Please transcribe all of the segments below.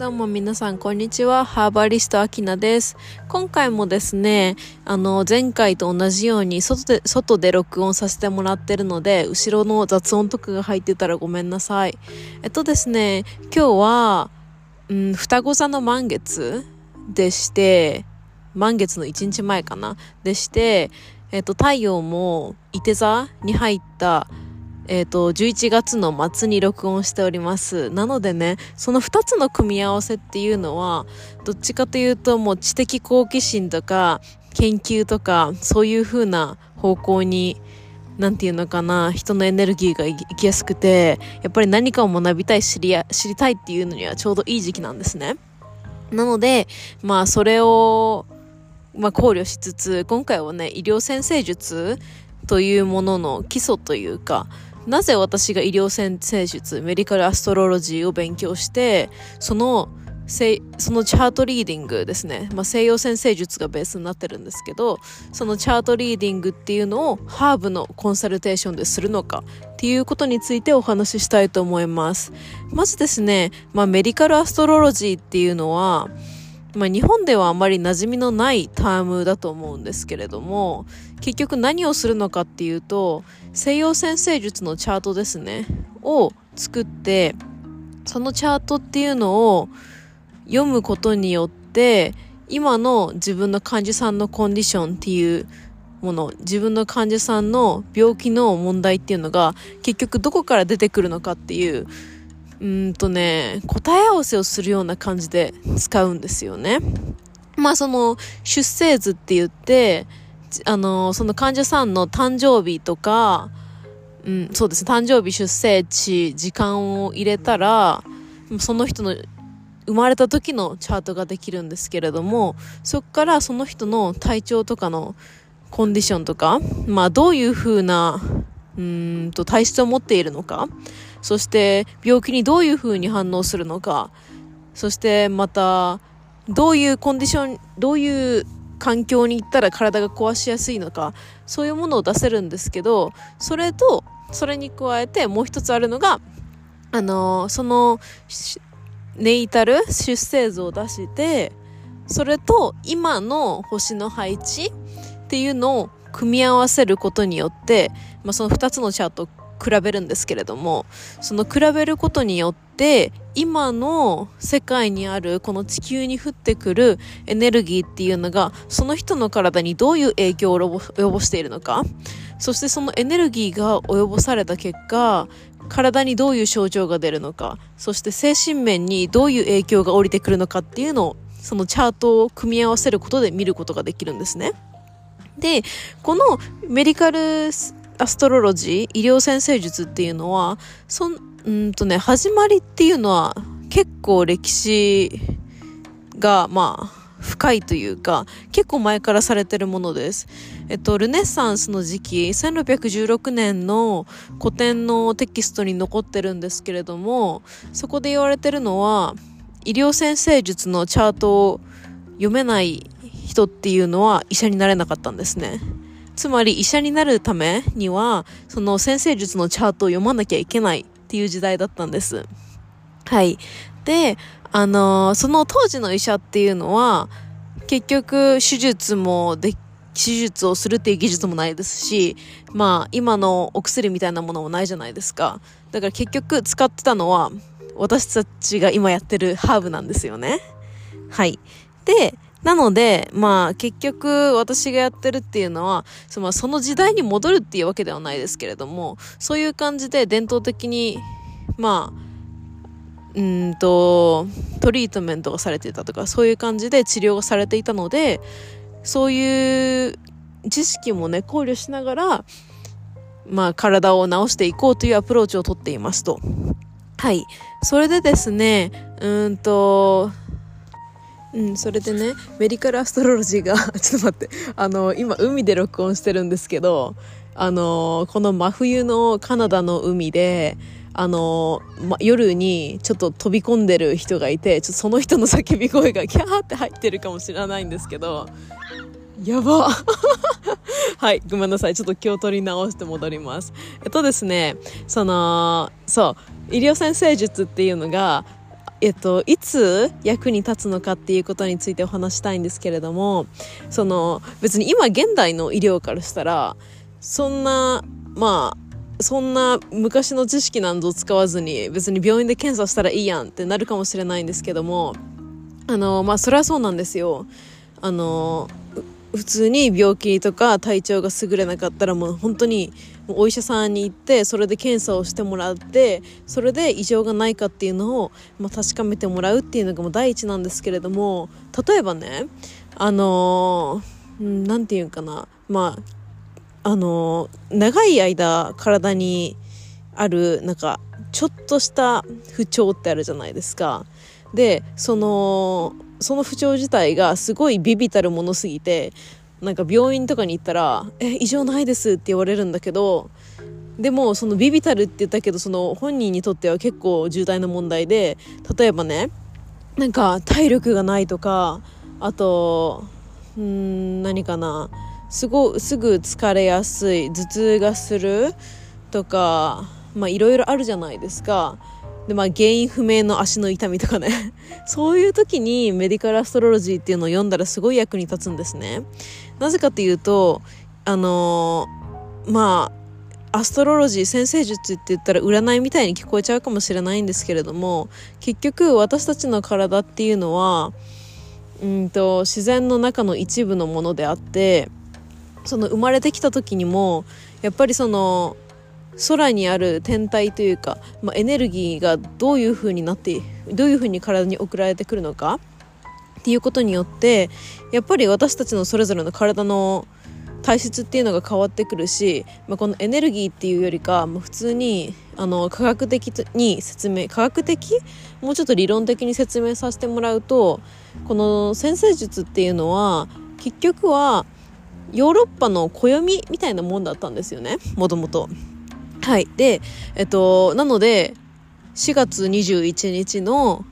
どうも皆さん、こんにちは。ハーバリストアキナです。今回もですね、あの、前回と同じように外で、外で録音させてもらってるので、後ろの雑音とかが入ってたらごめんなさい。えっとですね、今日は、うん、双子座の満月でして、満月の1日前かなでして、えっと、太陽も、伊手座に入った、えっ、ー、と、11月の末に録音しております。なのでね、その2つの組み合わせっていうのは、どっちかというともう知的好奇心とか、研究とか、そういう風な方向に、なんていうのかな、人のエネルギーがいきやすくて、やっぱり何かを学びたい、知りや、知りたいっていうのにはちょうどいい時期なんですね。なので、まあ、それを、まあ、考慮しつつ、今回はね、医療先生術というものの基礎というか、なぜ私が医療先生術、メディカルアストロロジーを勉強して、その、そのチャートリーディングですね。まあ、西洋先生術がベースになってるんですけど、そのチャートリーディングっていうのをハーブのコンサルテーションでするのかっていうことについてお話ししたいと思います。まずですね、まあ、メディカルアストロロジーっていうのは、まあ、日本ではあまり馴染みのないタームだと思うんですけれども結局何をするのかっていうと西洋先生術のチャートですねを作ってそのチャートっていうのを読むことによって今の自分の患者さんのコンディションっていうもの自分の患者さんの病気の問題っていうのが結局どこから出てくるのかっていううんとね、答え合わせをするような感じで使うんですよね。まあその出生図って言って、あの、その患者さんの誕生日とか、うん、そうですね、誕生日、出生地、時間を入れたら、その人の生まれた時のチャートができるんですけれども、そこからその人の体調とかのコンディションとか、まあどういう風な、うんと体質を持っているのか、そして病気にどういう風に反応するのか、そしてまたどういうコンディション、どういう環境に行ったら体が壊しやすいのか、そういうものを出せるんですけど、それと、それに加えてもう一つあるのが、あのその、ネイタル出生図を出して、それと今の星の配置っていうのを組み合わせることによって、まあ、その2つのチャートを比べるんですけれども、その比べることによって、今の世界にあるこの地球に降ってくるエネルギーっていうのが、その人の体にどういう影響を及ぼしているのか、そしてそのエネルギーが及ぼされた結果、体にどういう症状が出るのか、そして精神面にどういう影響が降りてくるのかっていうのを、そのチャートを組み合わせることで見ることができるんですね。で、このメディカルアストロロジー、医療先生術っていうのは、そん、うんとね、始まりっていうのは結構歴史が、まあ、深いというか、結構前からされてるものです。えっと、ルネッサンスの時期、1616年の古典のテキストに残ってるんですけれども、そこで言われてるのは、医療先生術のチャートを読めない人っていうのは医者になれなかったんですね。つまり医者になるためには、その先生術のチャートを読まなきゃいけないっていう時代だったんです。はい。で、あのー、その当時の医者っていうのは、結局手術もで、手術をするっていう技術もないですし、まあ今のお薬みたいなものもないじゃないですか。だから結局使ってたのは、私たちが今やってるハーブなんですよね。はい。で、なので、まあ結局私がやってるっていうのは、そのその時代に戻るっていうわけではないですけれども、そういう感じで伝統的に、まあ、うんと、トリートメントがされていたとか、そういう感じで治療がされていたので、そういう知識もね、考慮しながら、まあ体を治していこうというアプローチをとっていますと。はい。それでですね、うーんと、うん、それでねメディカルアストロロジーが ちょっと待ってあの今海で録音してるんですけどあのこの真冬のカナダの海であの、ま、夜にちょっと飛び込んでる人がいてちょっとその人の叫び声がキャーって入ってるかもしれないんですけどやば はい、ごめんなさい。ちょっと気を取り直して戻ります。えっとですね、その、そう、医療先生術っていうのが、えっと、いつ役に立つのかっていうことについてお話したいんですけれども、その、別に今現代の医療からしたら、そんな、まあ、そんな昔の知識なんぞ使わずに別に病院で検査したらいいやんってなるかもしれないんですけども、あの、まあ、それはそうなんですよ。あの、普通に病気とか体調が優れなかったらもう本当にお医者さんに行ってそれで検査をしてもらってそれで異常がないかっていうのを、まあ、確かめてもらうっていうのがもう第一なんですけれども例えばねあの何て言うかなまああの長い間体にあるなんかちょっとした不調ってあるじゃないですか。でそのその不調自体がすごいビビたるものすぎてなんか病院とかに行ったら「え異常ないです」って言われるんだけどでもそのビビたるって言ったけどその本人にとっては結構重大な問題で例えばねなんか体力がないとかあとうん何かなすごすぐ疲れやすい頭痛がするとかまあいろいろあるじゃないですかで、まあ、原因不明の足の痛みとかね。そういう時にメディカルアストロロジーっていうのを読んだらすごい役に立つんですね。なぜかっていうと、あのー、まあ、アストロロジー先生術って言ったら占いみたいに聞こえちゃうかもしれないんですけれども結局私たちの体っていうのはうんと自然の中の一部のものであってその生まれてきた時にもやっぱりその空にある天体というか、まあ、エネルギーがどういう風になってどういう風に体に送られてくるのかっていうことによってやっぱり私たちのそれぞれの体の体質っていうのが変わってくるし、まあ、このエネルギーっていうよりか、まあ、普通にあの科学的に説明科学的？もうちょっと理論的に説明させてもらうとこの先生術っていうのは結局はヨーロッパの暦みたいなもんだったんですよねもともと。はい。で、えっと、なので、4月21日の、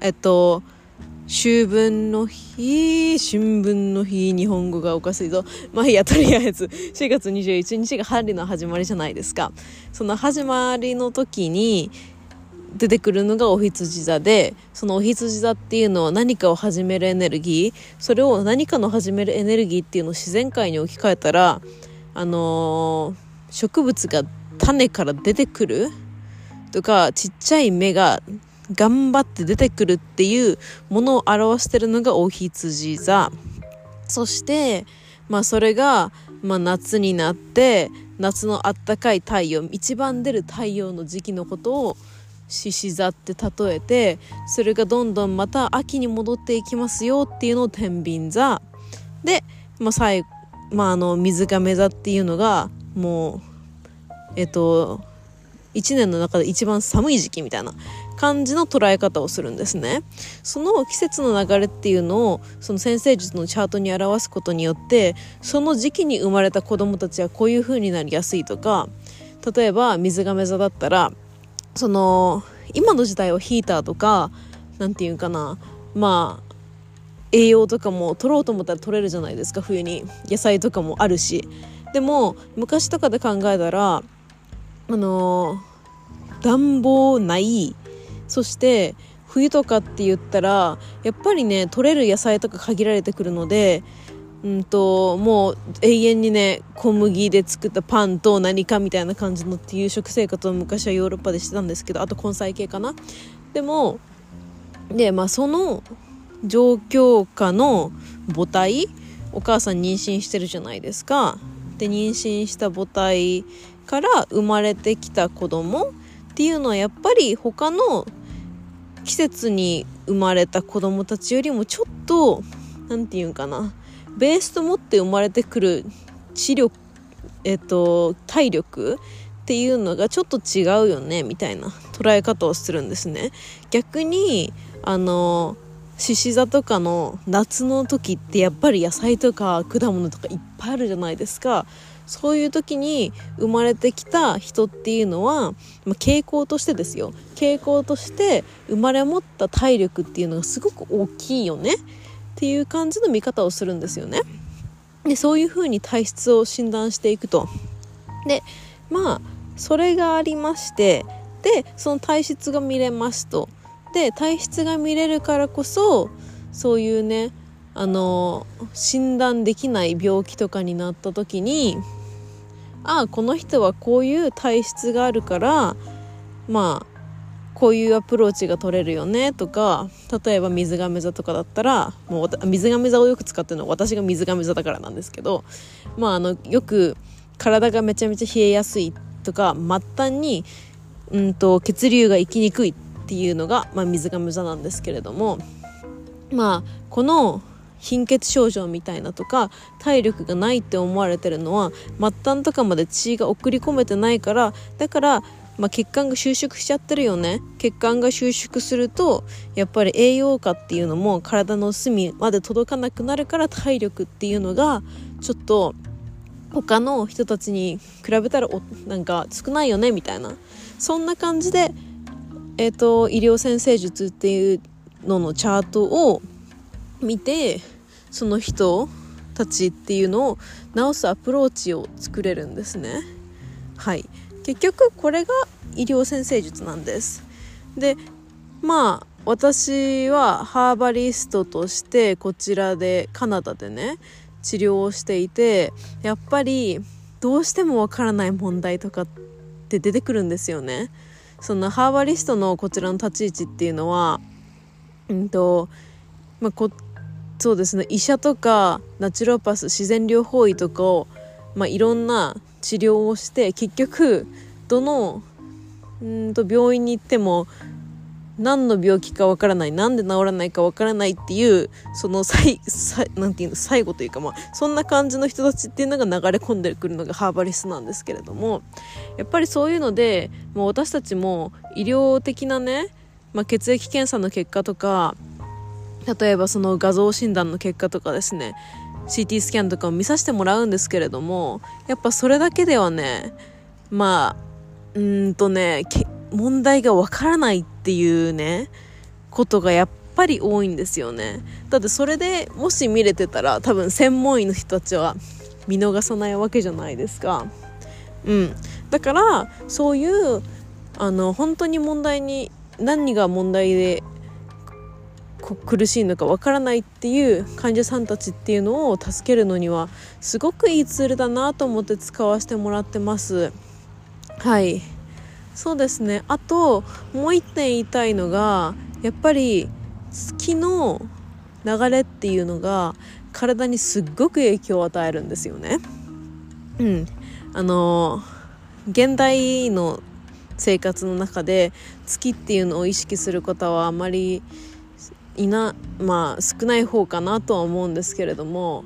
えっと、秋分の日、春分の日、日本語がおかしいぞ。まあいいや、とりあえず、4月21日が春の始まりじゃないですか。その始まりの時に出てくるのがお羊座で、そのお羊座っていうのは何かを始めるエネルギー、それを何かの始めるエネルギーっていうのを自然界に置き換えたら、あのー、植物が種から出てくるとかちっちゃい芽が頑張って出てくるっていうものを表してるのがお羊座。そしてまあそれが、まあ、夏になって夏のあったかい太陽一番出る太陽の時期のことを獅子座って例えてそれがどんどんまた秋に戻っていきますよっていうのを天秤座。で、まあ、最後、まあ、あの水亀座っていうのがもうえっと1年の中で一番寒い時期みたいな。感じの捉え方をするんですね。その季節の流れっていうのをその先生術のチャートに表すことによってその時期に生まれた子供たちはこういう風になりやすいとか例えば水亀座だったらその今の時代はヒーターとか何て言うかなまあ栄養とかも取ろうと思ったら取れるじゃないですか。冬に。野菜とかもあるし。でも昔とかで考えたらあの暖房ないそして冬とかって言ったらやっぱりね取れる野菜とか限られてくるのでうんともう永遠にね小麦で作ったパンと何かみたいな感じのっていう食生活を昔はヨーロッパでしてたんですけどあと根菜系かな。でもでまあその状況下の母体お母さん妊娠してるじゃないですか。で妊娠した母体から生まれてきた子供っていうのはやっぱり他の季節に生まれた子供たちよりもちょっと何て言うんかなベースと持って生まれてくる知力えっと体力っていうのがちょっと違うよねみたいな捉え方をするんですね。逆にあの獅子座とかの夏の時ってやっぱり野菜とか果物とかいっぱいあるじゃないですか。そういう時に生まれてきた人っていうのは、まあ、傾向としてですよ。傾向として生まれ持った体力っていうのがすごく大きいよね。っていう感じの見方をするんですよね。でそういうふうに体質を診断していくと。でまあそれがありましてでその体質が見れますと。で体質が見れるからこそそういうねあの診断できない病気とかになった時にああこの人はこういう体質があるからまあこういうアプローチが取れるよねとか例えば水亀座とかだったらもう水亀座をよく使ってるのは私が水亀座だからなんですけどまああのよく体がめちゃめちゃ冷えやすいとか末端にうんと血流が行きにくいっていうのが、まあ、水亀座なんですけれどもまあこの貧血症状みたいなとか体力がないって思われてるのは末端とかまで血が送り込めてないからだからまあ、血管が収縮しちゃってるよね。血管が収縮するとやっぱり栄養価っていうのも体の隅まで届かなくなるから体力っていうのがちょっと他の人たちに比べたらおなんか少ないよねみたいな。そんな感じで、えーと、医療先生術っていうののチャートを見てその人たちっていうのを治すアプローチを作れるんですね。はい。結局これが医療先生術なんです。でまあ私はハーバリストとしてこちらでカナダでね治療をしていてやっぱりどうしてもわからない問題とかって出てくるんですよね。そのハーバリストのこちらの立ち位置っていうのはうんとまあこそうですね。医者とかナチュロパス自然療法医とかを、まあ、いろんな治療をして結局どのうんと病院に行っても何の病気かわからない何で治らないかわからないっていうその最なんていうの最後というかまあそんな感じの人たちっていうのが流れ込んでくるのがハーバリスなんですけれどもやっぱりそういうのでもう私たちも医療的なね、まあ、血液検査の結果とか例えばその画像診断の結果とかですね CT スキャンとかを見させてもらうんですけれどもやっぱそれだけではねまあうんとね問題がわからないっていうねことがやっぱり多いんですよね。だってそれでもし見れてたら多分専門医の人たちは見逃さないわけじゃないですか。うん。だからそういうあの本当に問題に何が問題で苦しいのかわからないっていう患者さんたちっていうのを助けるのにはすごくいいツールだなと思って使わせてもらってます。はい。そうですね。あともう一点言いたいのがやっぱり月の流れっていうのが体にすっごく影響を与えるんですよね。うん。あの現代の生活の中で月っていうのを意識する方はあまりいなまあ少ない方かなとは思うんですけれども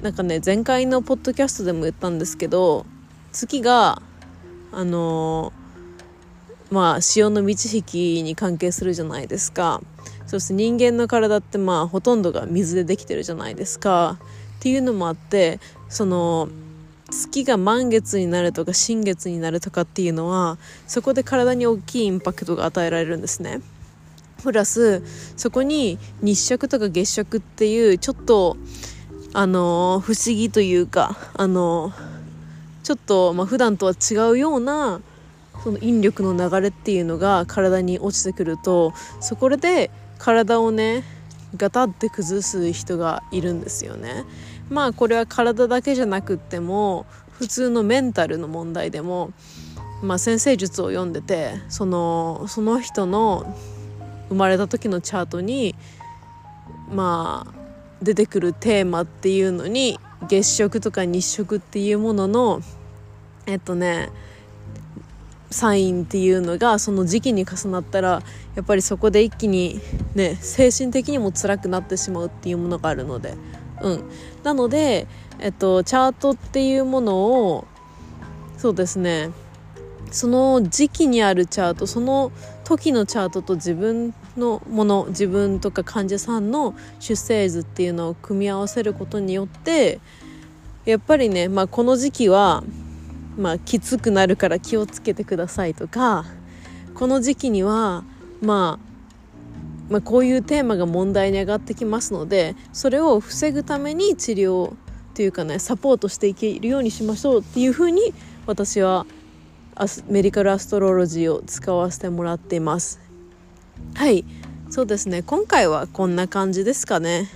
なんかね前回のポッドキャストでも言ったんですけど月があのー、まあ潮の満ち引きに関係するじゃないですかそして人間の体ってまあほとんどが水でできてるじゃないですかっていうのもあってその月が満月になるとか新月になるとかっていうのはそこで体に大きいインパクトが与えられるんですね。プラスそこに日食とか月食っていうちょっとあの不思議というかあのちょっと、まあ、普段とは違うようなその引力の流れっていうのが体に落ちてくるとそこで体をねガタって崩す人がいるんですよね。まあこれは体だけじゃなくっても普通のメンタルの問題でもまあ先生術を読んでてそのその人の生まれた時のチャートにまあ出てくるテーマっていうのに月食とか日食っていうもののえっとねサインっていうのがその時期に重なったらやっぱりそこで一気にね精神的にも辛くなってしまうっていうものがあるので。うん。なのでえっとチャートっていうものをそうですね。その時期にあるチャートその時のチャートと自分のもの自分とか患者さんの出生図っていうのを組み合わせることによってやっぱりね、まあ、この時期は、まあ、きつくなるから気をつけてくださいとかこの時期には、まあ、まあこういうテーマが問題に上がってきますのでそれを防ぐために治療というかねサポートしていけるようにしましょうっていうふうに私はメディカルアストロロジーを使わせてもらっています。はいそうですね今回はこんな感じですかね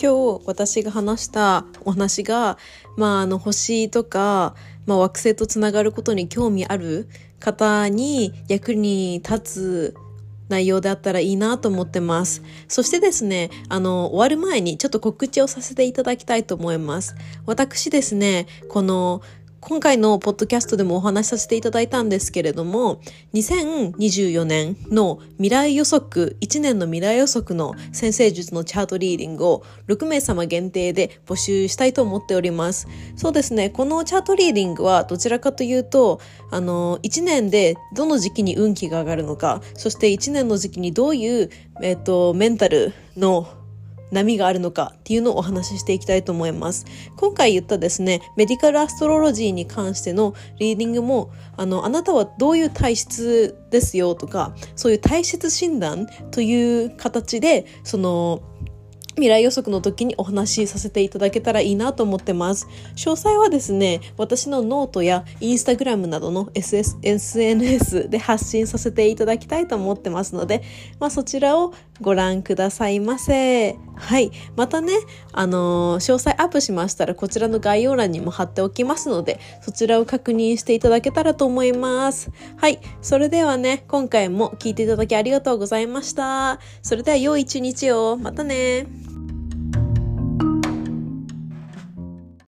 今日私が話したお話が、まあ、あの星とか、まあ、惑星とつながることに興味ある方に役に立つ内容であったらいいなと思ってます。そしてですね、あの、終わる前にちょっと告知をさせていただきたいと思います。私ですね、この今回のポッドキャストでもお話しさせていただいたんですけれども、2024年の未来予測、1年の未来予測の先生術のチャートリーディングを6名様限定で募集したいと思っております。そうですね、このチャートリーディングはどちらかというと、あの、1年でどの時期に運気が上がるのか、そして1年の時期にどういう、えっ、と、メンタルの波があるのかっていうのをお話ししていきたいと思います。今回言ったですね、メディカルアストロロジーに関してのリーディングも、あの、あなたはどういう体質ですよとか、そういう体質診断という形で、その、未来予測の時にお話しさせていただけたらいいなと思ってます。詳細はですね、私のノートやインスタグラムなどの SS SNS で発信させていただきたいと思ってますので、まあ、そちらをご覧くださいませ。はい。またね、あのー、詳細アップしましたらこちらの概要欄にも貼っておきますので、そちらを確認していただけたらと思います。はい。それではね、今回も聞いていただきありがとうございました。それでは良い一日を。またね。